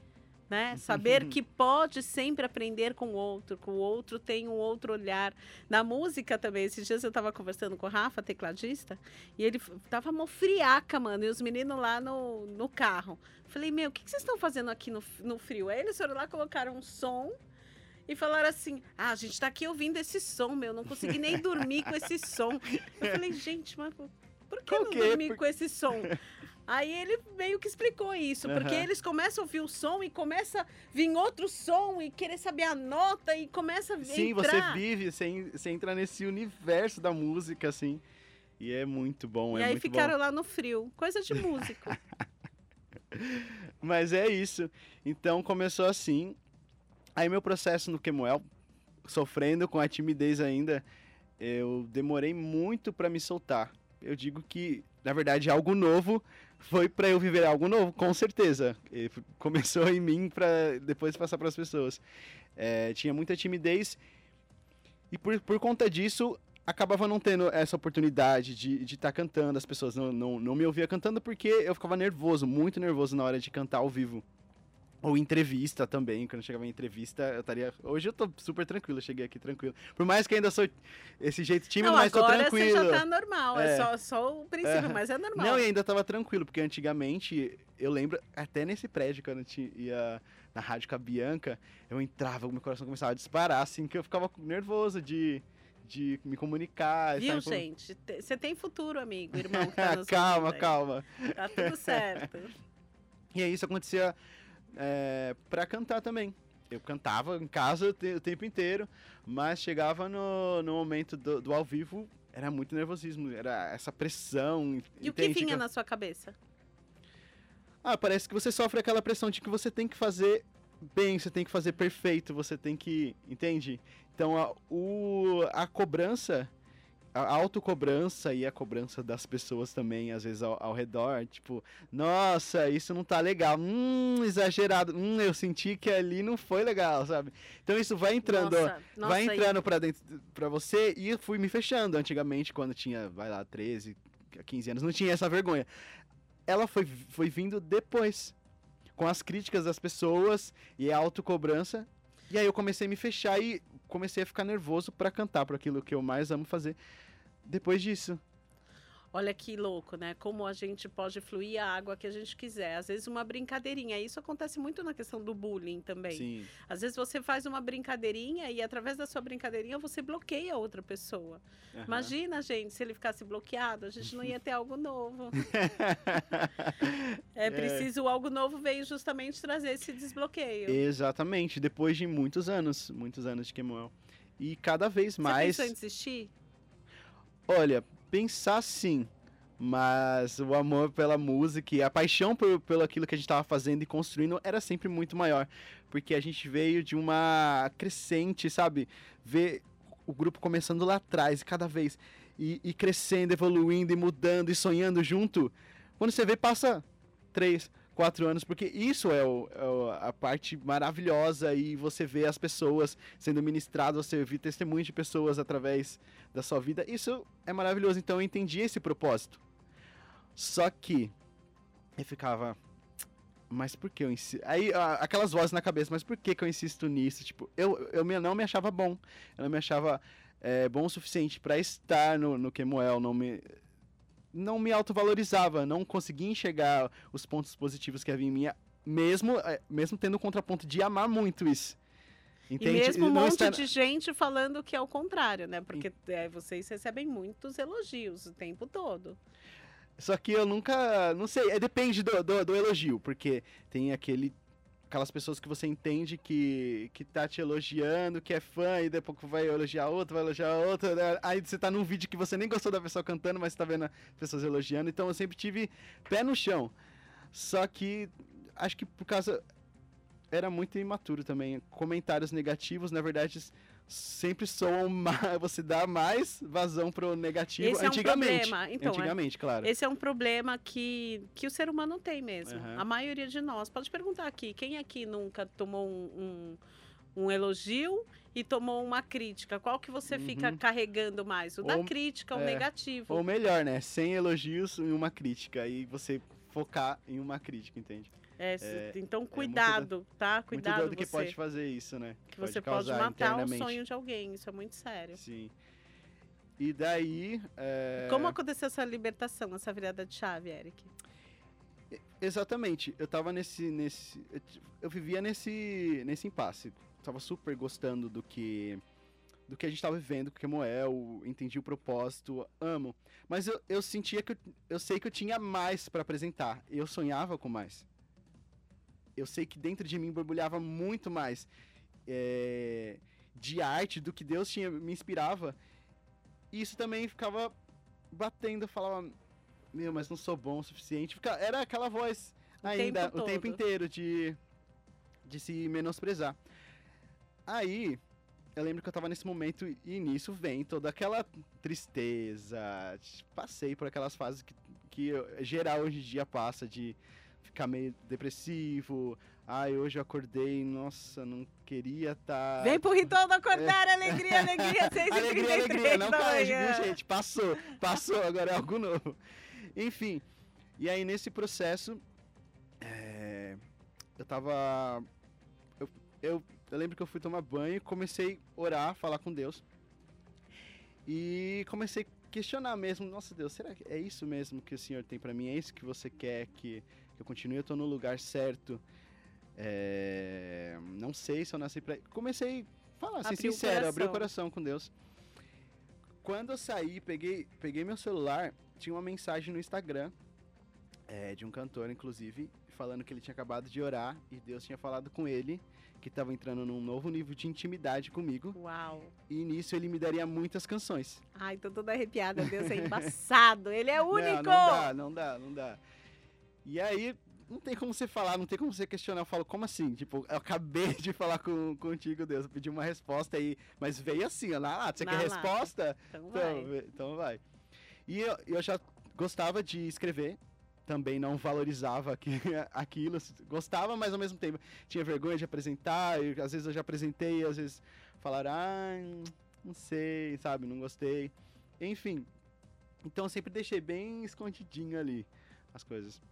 Né? Saber que pode sempre aprender com o outro, que o outro tem um outro olhar. Na música também, esses dias eu tava conversando com o Rafa, tecladista, e ele tava mofriaca, mano, e os meninos lá no, no carro. Falei, meu, o que, que vocês estão fazendo aqui no, no frio? Aí eles foram lá, colocaram um som e falaram assim: Ah, a gente tá aqui ouvindo esse som, meu, não consegui nem dormir com esse som. Eu falei, gente, mas por que não dormir Por- com esse som? Aí ele meio que explicou isso, porque Aham. eles começam a ouvir o som e começa a vir outro som e querer saber a nota e começa a Sim, entrar. você vive, você, você entra nesse universo da música, assim. E é muito bom, E é aí ficaram bom. lá no frio, coisa de músico. Mas é isso. Então começou assim. Aí meu processo no Kemuel, sofrendo com a timidez ainda, eu demorei muito pra me soltar. Eu digo que, na verdade, algo novo foi pra eu viver algo novo, com certeza. E começou em mim pra depois passar pras pessoas. É, tinha muita timidez e por, por conta disso acabava não tendo essa oportunidade de estar cantando. As pessoas não, não, não me ouviam cantando porque eu ficava nervoso, muito nervoso na hora de cantar ao vivo. Ou entrevista também, quando eu chegava em entrevista, eu estaria. Hoje eu tô super tranquilo, eu cheguei aqui tranquilo. Por mais que ainda sou esse jeito tímido, não, mas tô agora tranquilo. você já tá normal, é, É. só, só o princípio, Aham. mas é normal. Não, e ainda tava tranquilo, porque antigamente, eu lembro, até nesse prédio, quando eu ia na rádio com a Bianca, eu entrava, meu coração começava a disparar, assim, que eu ficava nervoso de, de me comunicar. Viu, sabe, gente? Te- Você tem futuro, amigo, irmão. Tá calma, aí. calma. Tá tudo certo. E aí isso acontecia é, pra cantar também. Eu cantava em casa o, te- o tempo inteiro, mas chegava no, no momento do, do ao vivo, era muito nervosismo, era essa pressão. E o que vinha na sua cabeça? Ah, parece que você sofre aquela pressão de que você tem que fazer bem, você tem que fazer perfeito, você tem que. Entende? Então a, o, a cobrança, a autocobrança e a cobrança das pessoas também, às vezes ao, ao redor, tipo, nossa, isso não tá legal, hum, exagerado, hum, eu senti que ali não foi legal, sabe? Então isso vai entrando. Nossa, nossa, vai e- entrando pra dentro pra você e eu fui me fechando. Antigamente, quando tinha, vai lá, 13, 15 anos, não tinha essa vergonha. Ela foi, foi vindo depois, com as críticas das pessoas e a autocobrança. E aí eu comecei a me fechar e comecei a ficar nervoso pra cantar, por aquilo que eu mais amo fazer. Depois disso. Olha que louco, né? Como a gente pode fluir a água que a gente quiser. Às vezes uma brincadeirinha. Isso acontece muito na questão do bullying também. Sim. Às vezes você faz uma brincadeirinha e através da sua brincadeirinha você bloqueia a outra pessoa. Aham. Imagina, gente, se ele ficasse bloqueado, a gente não ia ter algo novo. É preciso, o algo novo veio justamente trazer esse desbloqueio. Exatamente, depois de muitos anos, muitos anos de Kemuel. E cada vez Você mais. pensou em desistir? Olha, pensar sim, mas o amor pela música e a paixão por, pelo aquilo que a gente estava fazendo e construindo era sempre muito maior, porque a gente veio de uma crescente, sabe? Ver o grupo começando lá atrás, cada vez, e, e crescendo, evoluindo e mudando e sonhando junto. Quando você vê, passa três, quatro anos, porque isso é, o- é a parte maravilhosa e você vê as pessoas sendo ministradas, você vê testemunhos de pessoas através da sua vida. Isso é maravilhoso. Então eu entendi esse propósito. Só que eu ficava. mas por que eu insisto? Aí, aquelas vozes na cabeça, mas por que que eu insisto nisso? Tipo, eu, eu não me achava bom. Eu não me achava é, bom o suficiente pra estar no, no Kemuel, não me... Não me autovalorizava, não conseguia enxergar os pontos positivos que havia em mim, mesmo, é, mesmo tendo o contraponto de amar muito isso. E Entende? mesmo um monte estar- de gente falando que é o contrário, né? Porque é, vocês recebem muitos elogios o tempo todo. Só que eu nunca. Não sei, é, depende do, do, do elogio, porque tem aquele. Aquelas pessoas que você entende que, que tá te elogiando, que é fã, e depois vai elogiar outro, vai elogiar outro. né? Aí você tá num vídeo que você nem gostou da pessoa cantando, mas tá vendo as pessoas elogiando. Então eu sempre tive pé no chão. Só que acho que por causa. Era muito imaturo também. Comentários negativos, na verdade, sempre soam mais. Você dá mais vazão pro negativo Esse é um antigamente. problema. Então, é- antigamente, claro. Esse é um problema que, que o ser humano tem mesmo. Aham. A maioria de nós. Pode perguntar aqui, quem aqui nunca tomou um, um, um elogio e tomou uma crítica? Qual que você fica Uhum. carregando mais? O da Ou- crítica, o é. negativo. Ou melhor, né? Sem elogios e uma crítica. E você focar em uma crítica, entende? É, se- é- então, cuidado, tá? Cuidado muito doido que você. pode fazer isso, né? que você pode matar o sonho de alguém. Isso é muito sério. Sim. E daí. é, Como aconteceu essa libertação, essa virada de chave, Eric? Exatamente. Eu tava nesse. nesse eu vivia nesse. nesse impasse. Tava super gostando do que. Do que a gente tava vivendo com o Kemoel, entendi o propósito, amo. Mas eu, eu sentia que eu, eu sei que eu tinha mais pra apresentar. Eu sonhava com mais. Eu sei que dentro de mim borbulhava muito mais é, de arte do que Deus tinha me inspirava. E isso também ficava batendo, eu falava, meu, mas não sou bom o suficiente. Era aquela voz O ainda tempo o tempo inteiro de, de se menosprezar. Aí, eu lembro que eu tava nesse momento e nisso vem toda aquela tristeza. Passei por aquelas fases que, que geral hoje em dia passa de ficar meio depressivo. Ai, hoje eu acordei, nossa, não queria estar. Vem pro ritual do acordar, alegria, alegria, 6 É. Alegria, alegria, não perde, viu, gente? Passou, passou, agora é algo novo. Enfim, e aí nesse processo, é, eu tava. Eu, eu, eu lembro que eu fui tomar banho e comecei a orar, falar com Deus. E comecei a questionar mesmo: Nossa Deus, será que é isso mesmo que o Senhor tem pra mim? É isso que você quer que, que eu continue? Eu tô no lugar certo? É, não sei se eu nasci pra. Comecei a falar, Abriu o sincero, abrir o coração. coração com Deus. Quando eu saí, peguei, peguei meu celular, tinha uma mensagem no Instagram, é, de um cantor, inclusive, falando que ele tinha acabado de orar e Deus tinha falado com ele que estava entrando num novo nível de intimidade comigo Uau. e nisso ele me daria muitas canções. Ai, tô toda arrepiada. Deus é embaçado. Ele é único. Não, não dá, não dá, não dá. E aí, não tem como você falar, não tem como você questionar. Eu falo, como assim? Tipo, eu acabei de falar com, contigo, Deus. Eu pedi uma resposta aí, mas veio assim, ó, na lata. Você Na quer lata. resposta? Então Então, vai. então vai. E eu, eu já gostava de escrever, também não valorizava aqui- aquilo, gostava, mas ao mesmo tempo tinha vergonha de apresentar, e às vezes eu já apresentei, às vezes falaram, ah, não sei, sabe, não gostei. Enfim, então eu sempre deixei bem escondidinho ali as coisas.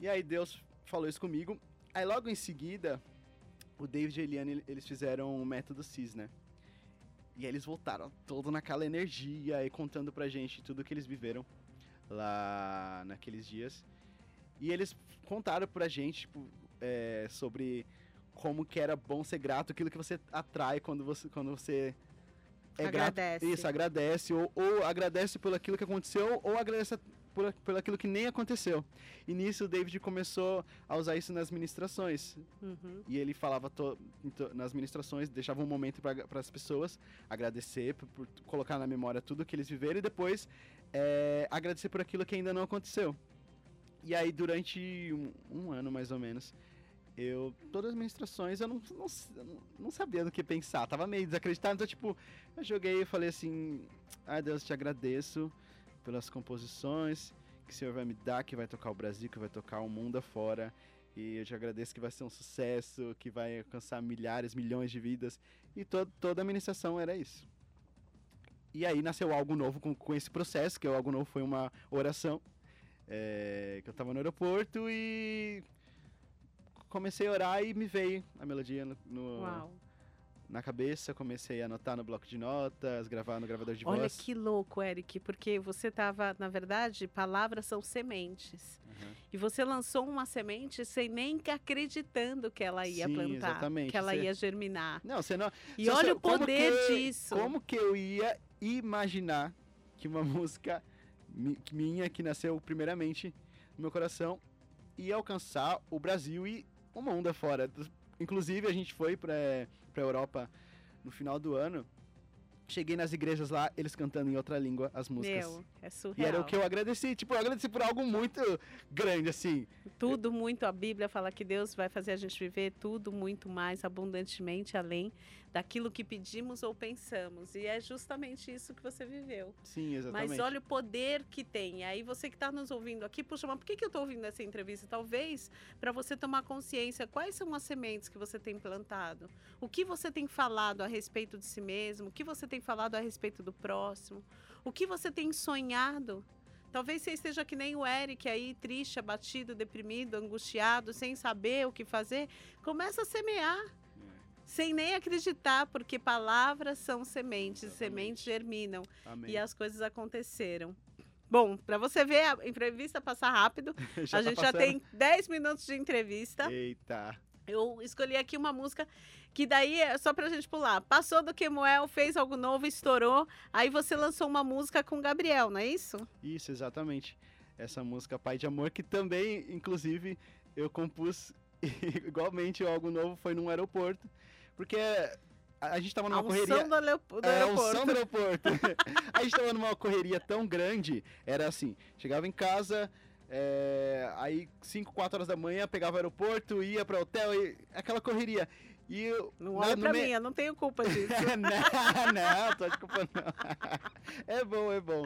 E aí Deus falou isso comigo, aí logo em seguida, o David e a Eliane, eles fizeram o método CIS, né? E aí eles voltaram todo naquela energia e contando pra gente tudo que eles viveram lá naqueles dias. E eles contaram pra gente, tipo, é, sobre como que era bom ser grato, aquilo que você atrai quando você, quando você é Agradece. grato. Isso, agradece. Ou, ou agradece por aquilo que aconteceu, ou agradece por, por aquilo que nem aconteceu. E nisso o David começou a usar isso nas ministrações. Uhum. E ele falava to- to- nas ministrações, deixava um momento para as pessoas agradecer por, por colocar na memória tudo que eles viveram e depois é, agradecer por aquilo que ainda não aconteceu. E aí, durante um, um ano mais ou menos, eu. Todas as ministrações eu não, não, não- sabia do que pensar, tava meio desacreditado. Então, tipo, eu joguei e falei assim: Ai Deus, te agradeço pelas composições que o Senhor vai me dar, que vai tocar o Brasil, que vai tocar o mundo afora. E eu te agradeço que vai ser um sucesso, que vai alcançar milhares, milhões de vidas. E to toda a ministração era isso. E aí nasceu algo novo com, com esse processo, que algo novo foi uma oração. é, que eu tava no aeroporto e comecei a orar e me veio a melodia no, no-. Na cabeça, comecei a anotar no bloco de notas, gravar no gravador de Olha voz. que louco, Eric, porque você tava, na verdade, palavras são sementes. Uhum. E você lançou uma semente sem nem acreditando que ela ia Sim, plantar, exatamente. que ela Você- ia germinar. Não, você não. E você olha só- o como poder que- disso. Como que eu ia imaginar que uma música minha, que nasceu primeiramente no meu coração, ia alcançar o Brasil e o mundo afora. Inclusive, a gente foi pra, pra Europa no final do ano. Cheguei nas igrejas lá, eles cantando em outra língua as músicas. Meu, é e surreal. era o que eu agradeci. Tipo, eu agradeci por algo muito grande, assim. Tudo muito, a Bíblia fala que Deus vai fazer a gente viver tudo muito mais abundantemente além daquilo que pedimos ou pensamos. E é justamente isso que você viveu. Sim, exatamente. Mas olha o poder que tem. E aí você que está nos ouvindo aqui, puxa, mas por que, que eu estou ouvindo essa entrevista? Talvez para você tomar consciência quais são as sementes que você tem plantado, o que você tem falado a respeito de si mesmo, o que você tem falado a respeito do próximo, o que você tem sonhado. Talvez você esteja que nem o Eric aí, triste, abatido, deprimido, angustiado, sem saber o que fazer. Começa a semear. Sem nem acreditar, porque palavras são sementes, Exatamente. sementes germinam Amém. e as coisas aconteceram. Bom, para você ver a entrevista passar rápido, a tá gente já tem 10 minutos de entrevista. Eita. Eu escolhi aqui uma música que daí é só pra gente pular. Passou do Kemuel, fez algo novo, estourou. Aí você lançou uma música com o Gabriel, não é isso? Isso, exatamente. Essa música Pai de Amor, que também, inclusive, eu compus igualmente algo novo, foi num aeroporto. Porque a, a gente tava numa a correria. do, aleo- do É, aeroporto. som do aeroporto. a gente tava numa correria tão grande, era assim, chegava em casa, é, aí 5, 4 horas da manhã, pegava o aeroporto, ia para hotel, e, aquela correria. E eu, Não na- olha pra me- mim, eu não tenho culpa disso. não, não, tô de culpa não. É bom, é bom.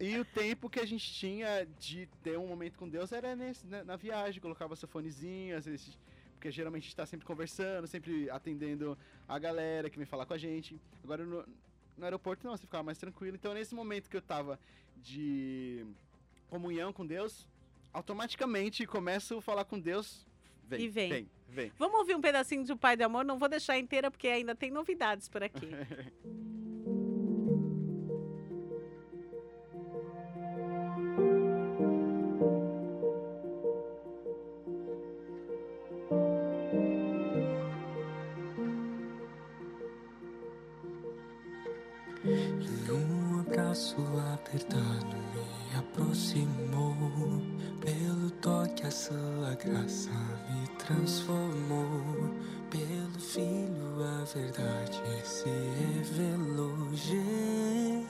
E o tempo que a gente tinha de ter um momento com Deus era nesse, na, na viagem, colocava seu fonezinho, às vezes, porque geralmente a gente tá sempre conversando, sempre atendendo a galera que vem falar com a gente. Agora no, no aeroporto não, você ficava mais tranquilo. Então nesse momento que eu tava de comunhão com Deus, automaticamente começo a falar com Deus. Vem, E vem. vem, vem. Vamos ouvir um pedacinho de O Pai de Amor? Não vou deixar inteira porque ainda tem novidades por aqui. a sua graça me transformou. Pelo filho a verdade se revelou. Jesus,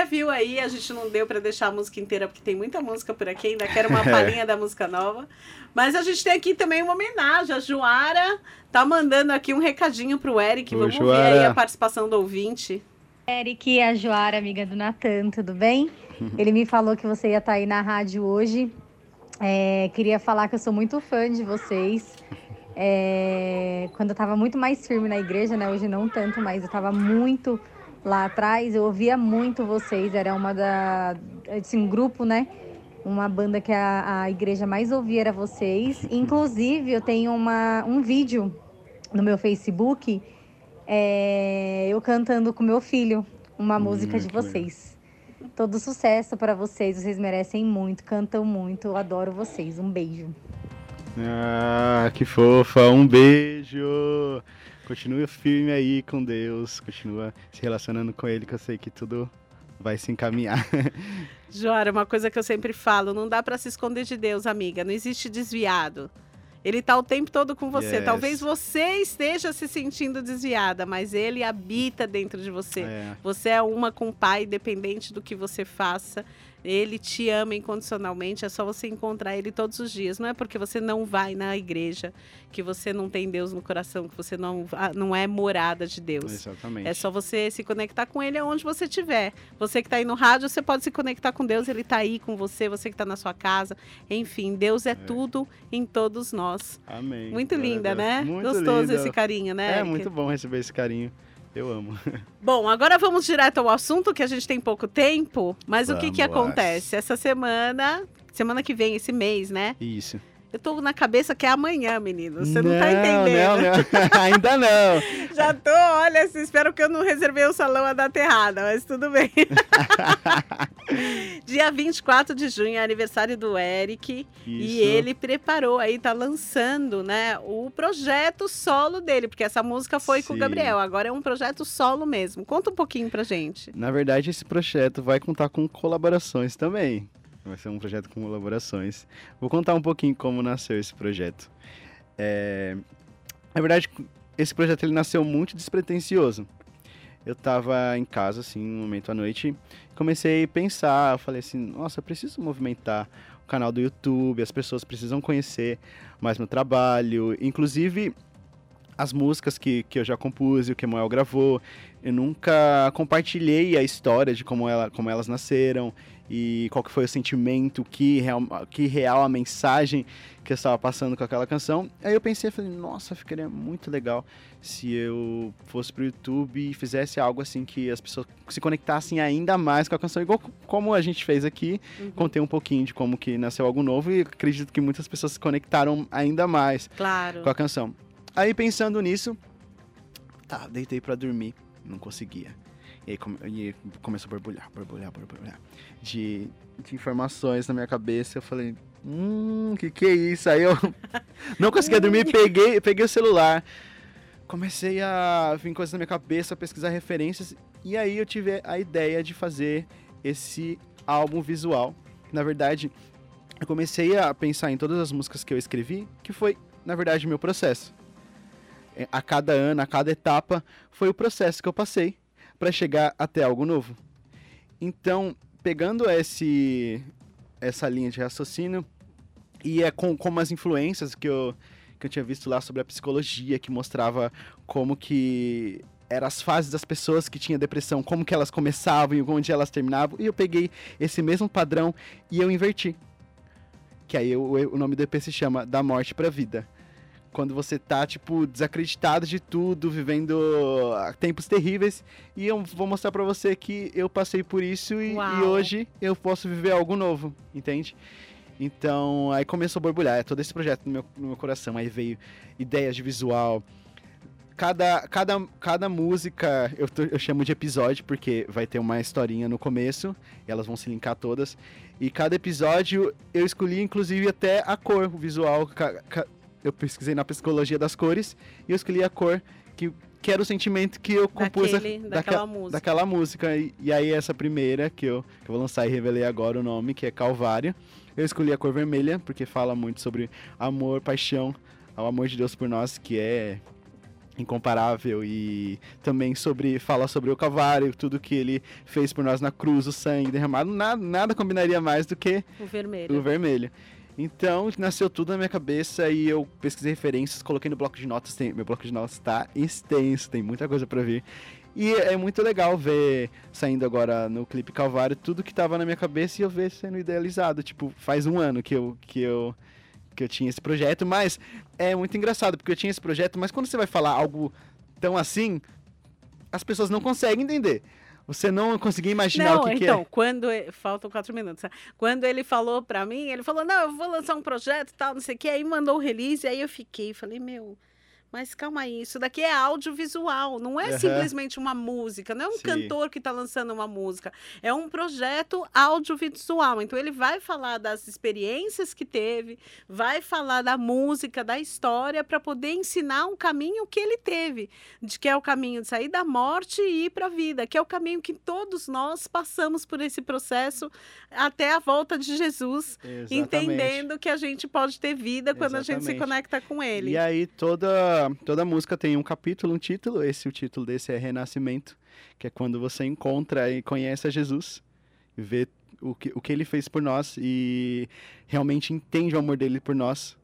Você viu aí, a gente não deu pra deixar a música inteira, porque tem muita música por aqui, ainda quero uma palhinha da música nova. Mas a gente tem aqui também uma homenagem. A Joara tá mandando aqui um recadinho pro Eric. Vamos ver aí a participação do ouvinte. Eric e a Joara, amiga do Natan, tudo bem? Ele me falou que você ia estar aí na rádio hoje. É, queria falar que eu sou muito fã de vocês. É, quando eu estava muito mais firme na igreja, né? Hoje não tanto, mas eu estava muito lá atrás. Eu ouvia muito vocês. Era uma da, assim, um grupo, né? Uma banda que a, a igreja mais ouvia era vocês. Inclusive, eu tenho uma, um vídeo no meu Facebook é, eu cantando com meu filho uma música de que legal. vocês. Todo sucesso para vocês, vocês merecem muito, cantam muito, eu adoro vocês. Um beijo. Ah, que fofa, um beijo. Continua firme aí com Deus, continua se relacionando com Ele, que eu sei que tudo vai se encaminhar. Joara, uma coisa que eu sempre falo, não dá pra se esconder de Deus, amiga. Não existe desviado. Ele tá o tempo todo com você. Yes. Talvez você esteja se sentindo desviada, mas ele habita dentro de você. É, Você é uma com o pai, independente do que você faça. Ele te ama incondicionalmente, é só você encontrar ele todos os dias. Não é porque você não vai na igreja, que você não tem Deus no coração, que você não, não é morada de Deus. exatamente. É só você se conectar com ele aonde você estiver. Você que está aí no rádio, você pode se conectar com Deus, ele está aí com você, você que está na sua casa. Enfim, Deus é, tudo em todos nós. Amém. Muito Glória linda, né? Muito Gostoso linda. esse carinho, né? É Eric? muito bom receber esse carinho. Eu amo. Bom, agora vamos direto ao assunto, que a gente tem pouco tempo. Mas o que, que Vamos. acontece? Essa semana, semana que vem, esse mês, né? Isso. Eu tô na cabeça que é amanhã, menino. Você não, tá Não, entendendo. Não, não. Ainda não. Já tô, olha, assim, espero que eu não reservei o salão a data errada, mas tudo bem. Dia 24 de junho é aniversário do Eric e Isso. ele preparou aí, tá lançando, né, o projeto solo dele, porque essa música foi com o Sim. Gabriel, agora é um projeto solo mesmo. Conta um pouquinho pra gente. Na verdade, esse projeto vai contar com colaborações também. Vai ser um projeto com colaborações. Vou contar um pouquinho como nasceu esse projeto. É, Na verdade, esse projeto ele nasceu muito despretensioso. Eu tava em casa, assim, um momento à noite, comecei a pensar, falei assim, nossa, preciso movimentar o canal do YouTube, as pessoas precisam conhecer mais meu trabalho, inclusive as músicas que, que eu já compus e o que Moel gravou, eu nunca compartilhei a história de como, ela, como elas nasceram e qual que foi o sentimento, que real, que real a mensagem que eu estava passando com aquela canção. Aí eu pensei, falei, nossa, ficaria muito legal se eu fosse pro YouTube e fizesse algo assim que as pessoas se conectassem ainda mais com a canção, igual como a gente fez aqui. Uhum. Contei um pouquinho de como que nasceu algo novo e acredito que muitas pessoas se conectaram ainda mais Claro. com a canção. Aí pensando nisso, tá, deitei pra dormir, não conseguia. E come- e começou a borbulhar, borbulhar, borbulhar. De, de informações na minha cabeça, eu falei, hum, que que é isso? Aí eu não conseguia dormir, peguei, peguei o celular, comecei a vir coisas na minha cabeça, pesquisar referências, e aí eu tive a ideia de fazer esse álbum visual. Na verdade, eu comecei a pensar em todas as músicas que eu escrevi, que foi, na verdade, meu processo. É, A cada ano, a cada etapa, foi o processo que eu passei para chegar até algo novo. Então, pegando esse, essa linha de raciocínio, e é com, com as influências que eu, que eu tinha visto lá sobre a psicologia, que mostrava como que eram as fases das pessoas que tinham depressão, como que elas começavam e onde elas terminavam, e eu peguei esse mesmo padrão e eu inverti. Que aí o, nome do EP se chama Da Morte pra Vida. Quando você tá, tipo, desacreditado de tudo, vivendo ah, tempos terríveis. E eu vou mostrar pra você que eu passei por isso e, e hoje eu posso viver algo novo, entende? Então, aí começou a borbulhar, é todo esse projeto no meu, no meu coração. Aí veio ideias de visual. Cada, cada, cada música eu, tô- eu chamo de episódio, porque vai ter uma historinha no começo, e elas vão se linkar todas. E cada episódio eu escolhi, inclusive, até a cor, o visual. ca- ca- eu pesquisei na psicologia das cores e eu escolhi a cor que que era o sentimento que eu compus Daquele- a- daquela daque- música. daquela música. E, e aí essa primeira que eu, que eu vou lançar e revelei agora o nome, que é Calvário. Eu escolhi a cor vermelha porque fala muito sobre amor, paixão, ao amor de Deus por nós, que é incomparável e também sobre fala sobre o Calvário, tudo que ele fez por nós na cruz, o sangue derramado, nada, nada combinaria mais do que O vermelho. o vermelho. Então, nasceu tudo na minha cabeça e eu pesquisei referências, coloquei no bloco de notas. Tem, meu bloco de notas está extenso, tem muita coisa para ver. E é muito legal ver saindo agora no clipe Calvário tudo que tava na minha cabeça e eu ver sendo idealizado. Tipo, faz um ano que eu, que eu, que eu tinha esse projeto, mas é muito engraçado porque eu tinha esse projeto, mas quando você vai falar algo tão assim, as pessoas não conseguem entender. Você não conseguia imaginar Não, o que, que então, é. quando. e- Faltam quatro minutos. né? Quando ele falou pra mim, ele falou: Não, eu vou lançar um projeto e tal, não sei o que. Aí mandou o release, aí eu fiquei, falei: Meu. Mas calma aí, isso daqui é audiovisual, não é Aham. simplesmente uma música, não é um Sim. cantor que está lançando uma música, é um projeto audiovisual. Então ele vai falar das experiências que teve, vai falar da música, da história, para poder ensinar um caminho que ele teve, de que é o caminho de sair da morte e ir para a vida, que é o caminho que todos nós passamos por esse processo até a volta de Jesus, Exatamente. entendendo que a gente pode ter vida quando a gente se Exatamente. conecta com ele. E aí toda, toda música tem um capítulo, um título. Esse o título desse é Renascimento, que é quando você encontra e conhece a Jesus, vê o que, o que ele fez por nós e realmente entende o amor dele por nós.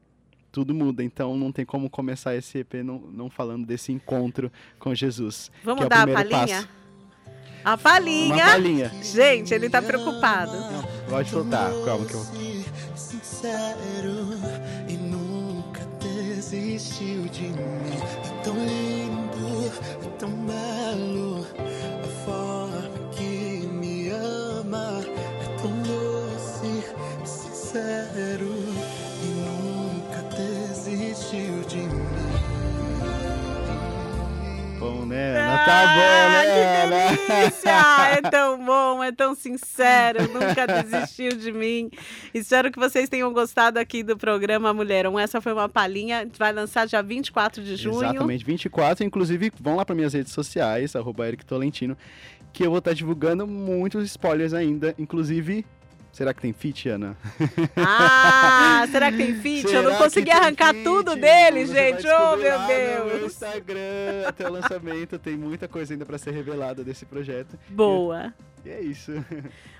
Tudo muda, então não tem como começar esse EP não, não falando desse encontro com Jesus. Vamos que é o dar a palhinha? passo. A Uma palhinha. palhinha. Gente, ele tá preocupado. Pode soltar, calma que eu Sincero desistiu de mim. É tão lindo, é tão belo. A forma que me ama é tão doce, sincero e nunca desistiu de mim. Bom, né? Ana? Tá bom, né? Delícia! É tão bom, é tão sincero, nunca desistiu de mim. Espero que vocês tenham gostado aqui do programa Mulherão. Essa foi uma palhinha, vai lançar dia 24 de junho. Exatamente, 24. Inclusive, vão lá para minhas redes sociais, arroba Eric Tolentino, que eu vou estar divulgando muitos spoilers ainda. Inclusive, será que tem feat, Ana? Ah, será que tem? Eu Será não que consegui arrancar feat? tudo dele, Você gente. Oh, meu lá no meu Deus. Instagram, até o lançamento, tem muita coisa ainda para ser revelada desse projeto. Boa. E é isso.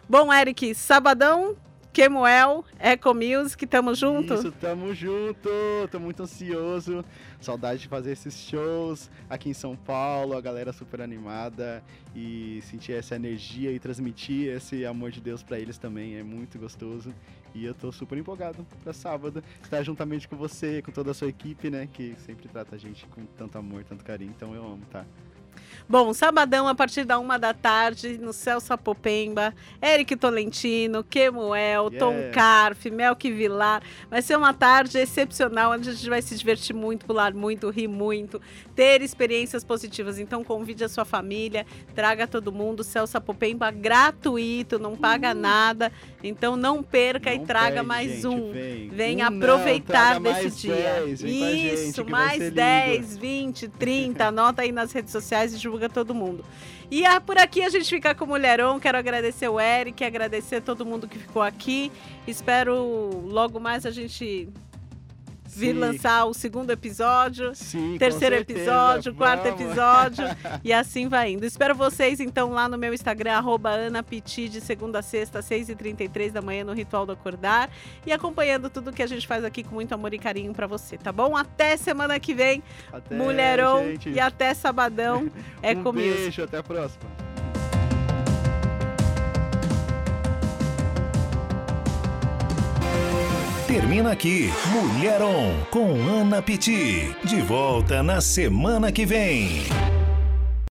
Bom, Eric, sabadão, Kemuel, Eco Music, tamo junto? Isso, tamo junto. Tô muito ansioso. Saudade de fazer esses shows aqui em São Paulo, a galera super animada e sentir essa energia e transmitir esse amor de Deus pra eles também é muito gostoso. E eu tô super empolgado pra sábado estar juntamente com você, com toda a sua equipe, né, que sempre trata a gente com tanto amor, tanto carinho. Então eu amo, tá? Bom, sabadão a partir da uma da tarde no Céu Sapopemba, Eric Tolentino, Kemuel, Tom Yeah. Carf, Melk Vilar. Vai ser uma tarde excepcional, onde a gente vai se divertir muito, pular muito, rir muito, ter experiências positivas. Então convide a sua família, traga todo mundo, Céu Sapopemba gratuito, não paga nada. Então não perca e Não traga perde, mais gente, um. Vem, Venha Um não, aproveitar traga desse dia. 10, vem com a gente, Isso, vai mais ser lindo. 10, 20, 30. Anota aí nas redes sociais divulga todo mundo. E ah, por aqui a gente fica com o Mulherão. Quero agradecer o Eric, agradecer todo mundo que ficou aqui. Espero logo mais a gente vir Sim. lançar o segundo episódio. Sim, Terceiro certeza, episódio, quarto vamos. episódio, e assim vai indo. Espero vocês, então, lá no meu Instagram, arroba Piti, de segunda a sexta, 6h33 da manhã, no Ritual do Acordar, e acompanhando tudo que a gente faz aqui com muito amor e carinho pra você, tá bom? Até semana que vem, Até, Mulherão, gente. e até sabadão, é um comigo. beijo, até a próxima. Termina aqui Mulheron com Ana Piti. De volta na semana que vem.